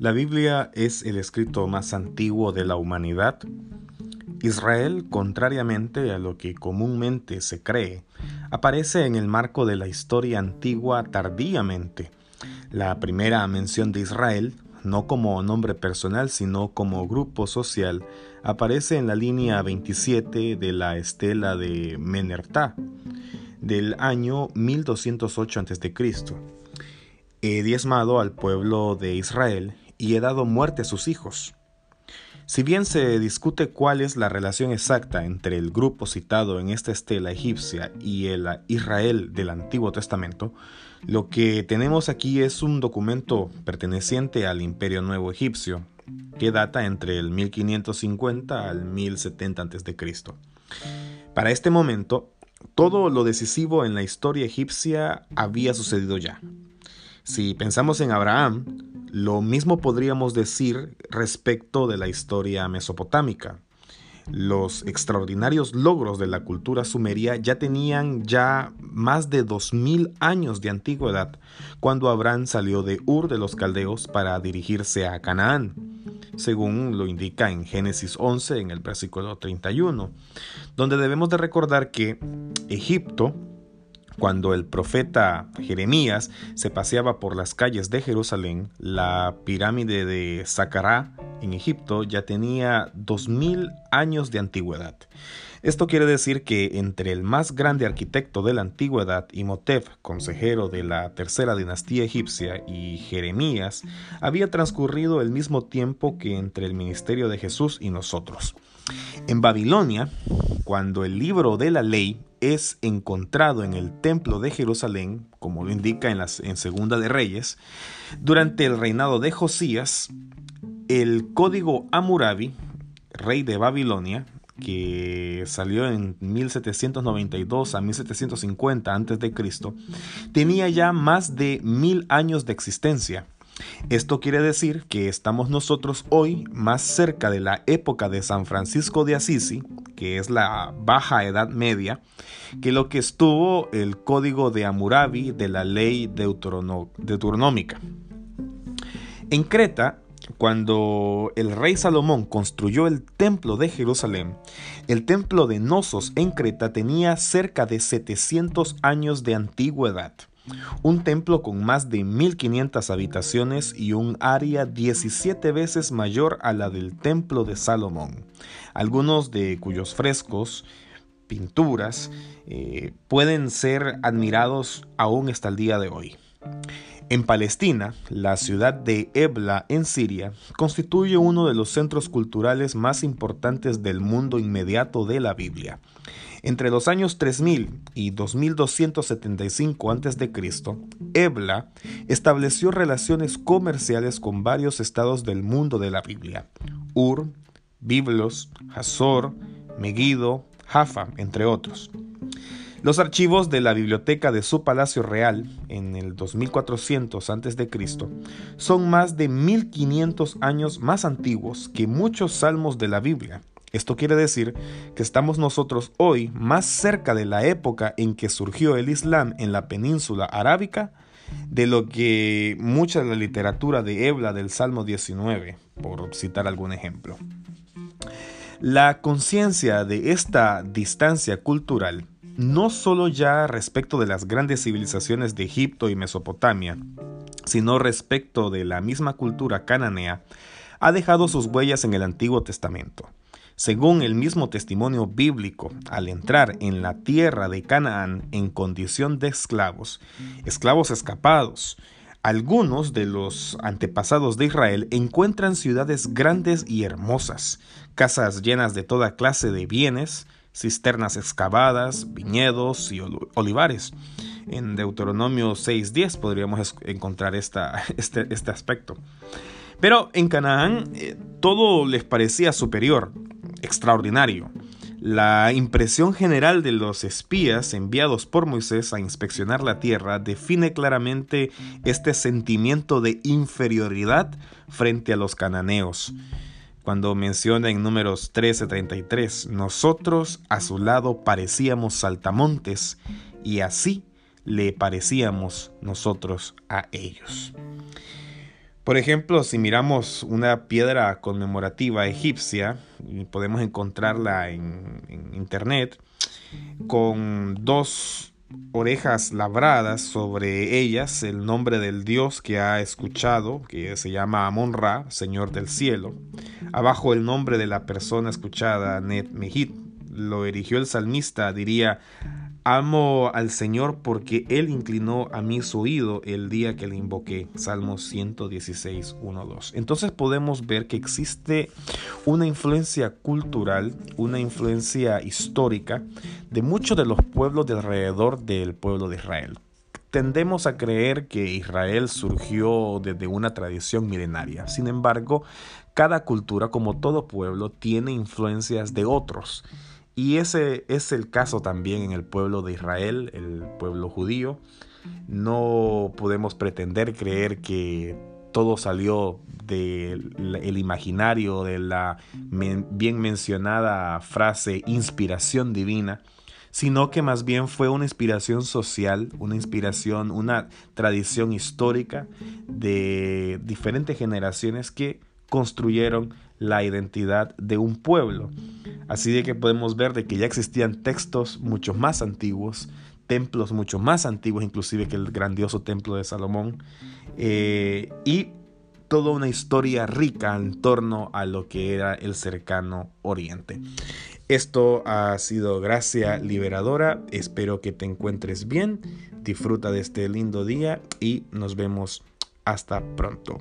La Biblia es el escrito más antiguo de la humanidad. Israel, contrariamente a lo que comúnmente se cree, aparece en el marco de la historia antigua tardíamente. La primera mención de Israel, no como nombre personal, sino como grupo social, aparece en la línea 27 de la estela de Menertá del año 1208 a.C. He diezmado al pueblo de Israel y he dado muerte a sus hijos. Si bien se discute cuál es la relación exacta entre el grupo citado en esta estela egipcia y el Israel del Antiguo Testamento, lo que tenemos aquí es un documento perteneciente al Imperio Nuevo Egipcio, que data entre el 1550 al 1070 a.C. Para este momento, todo lo decisivo en la historia egipcia había sucedido ya. Si pensamos en Abraham, lo mismo podríamos decir respecto de la historia mesopotámica. Los extraordinarios logros de la cultura sumeria ya tenían ya más de 2000 años de antigüedad cuando Abraham salió de Ur de los Caldeos para dirigirse a Canaán, según lo indica en Génesis 11 en el versículo 31, donde debemos de recordar que Egipto cuando el profeta Jeremías se paseaba por las calles de Jerusalén, la pirámide de Saqqara en Egipto ya tenía 2000 años de antigüedad. Esto quiere decir que entre el más grande arquitecto de la antigüedad, Imhotep, consejero de la tercera dinastía egipcia, y Jeremías, había transcurrido el mismo tiempo que entre el ministerio de Jesús y nosotros. En Babilonia, cuando el libro de la ley es encontrado en el templo de Jerusalén, como lo indica en, las, en Segunda de Reyes, durante el reinado de Josías, el código Amurabi, rey de Babilonia, que salió en 1792 a 1750 a.C., tenía ya más de mil años de existencia. Esto quiere decir que estamos nosotros hoy más cerca de la época de San Francisco de Assisi, que es la Baja Edad Media, que lo que estuvo el código de Hammurabi de la ley deuteronómica. En Creta, cuando el rey Salomón construyó el templo de Jerusalén, el templo de Nosos en Creta tenía cerca de 700 años de antigüedad. Un templo con más de 1500 habitaciones y un área 17 veces mayor a la del templo de Salomón, algunos de cuyos frescos, pinturas, eh, pueden ser admirados aún hasta el día de hoy. En Palestina, la ciudad de Ebla en Siria constituye uno de los centros culturales más importantes del mundo inmediato de la Biblia. Entre los años 3000 y 2275 a.C., Ebla estableció relaciones comerciales con varios estados del mundo de la Biblia: Ur, Biblos, Hazor, Megiddo, Jaffa, entre otros. Los archivos de la biblioteca de su palacio real en el 2400 a.C. son más de 1500 años más antiguos que muchos salmos de la Biblia. Esto quiere decir que estamos nosotros hoy más cerca de la época en que surgió el Islam en la península arábica de lo que mucha de la literatura de Ebla del Salmo 19, por citar algún ejemplo. La conciencia de esta distancia cultural no solo ya respecto de las grandes civilizaciones de Egipto y Mesopotamia, sino respecto de la misma cultura cananea, ha dejado sus huellas en el Antiguo Testamento. Según el mismo testimonio bíblico, al entrar en la tierra de Canaán en condición de esclavos, esclavos escapados, algunos de los antepasados de Israel encuentran ciudades grandes y hermosas, casas llenas de toda clase de bienes, cisternas excavadas, viñedos y olivares. En Deuteronomio 6.10 podríamos encontrar este, este, aspecto. Pero en Canaán eh, todo les parecía superior, extraordinario. La impresión general de los espías enviados por Moisés a inspeccionar la tierra define claramente este sentimiento de inferioridad frente a los cananeos cuando menciona en números 13:33, nosotros a su lado parecíamos saltamontes y así le parecíamos nosotros a ellos. Por ejemplo, si miramos una piedra conmemorativa egipcia, podemos encontrarla en, internet, con dos orejas labradas sobre ellas el nombre del dios que ha escuchado, que se llama Amon-Ra, Señor del Cielo. Abajo el nombre de la persona escuchada, Net Mehit, lo erigió el salmista, diría, Amo al Señor porque Él inclinó a mí su oído el día que le invoqué. Salmos 116, 1, 2. Entonces podemos ver que existe una influencia cultural, una influencia histórica de muchos de los pueblos de alrededor del pueblo de Israel. Tendemos a creer que Israel surgió desde una tradición milenaria. Sin embargo, cada cultura, como todo pueblo, tiene influencias de otros. Y ese es el caso también en el pueblo de Israel, el pueblo judío. No podemos pretender creer que todo salió del imaginario de la bien mencionada frase inspiración divina, sino que más bien fue una inspiración social, una inspiración, una tradición histórica de diferentes generaciones que construyeron la identidad de un pueblo. Así de que podemos ver de que ya existían textos mucho más antiguos, templos mucho más antiguos inclusive que el grandioso templo de Salomón, eh, y toda una historia rica en torno a lo que era el cercano oriente. Esto ha sido Gracia Liberadora, espero que te encuentres bien, disfruta de este lindo día y nos vemos hasta pronto.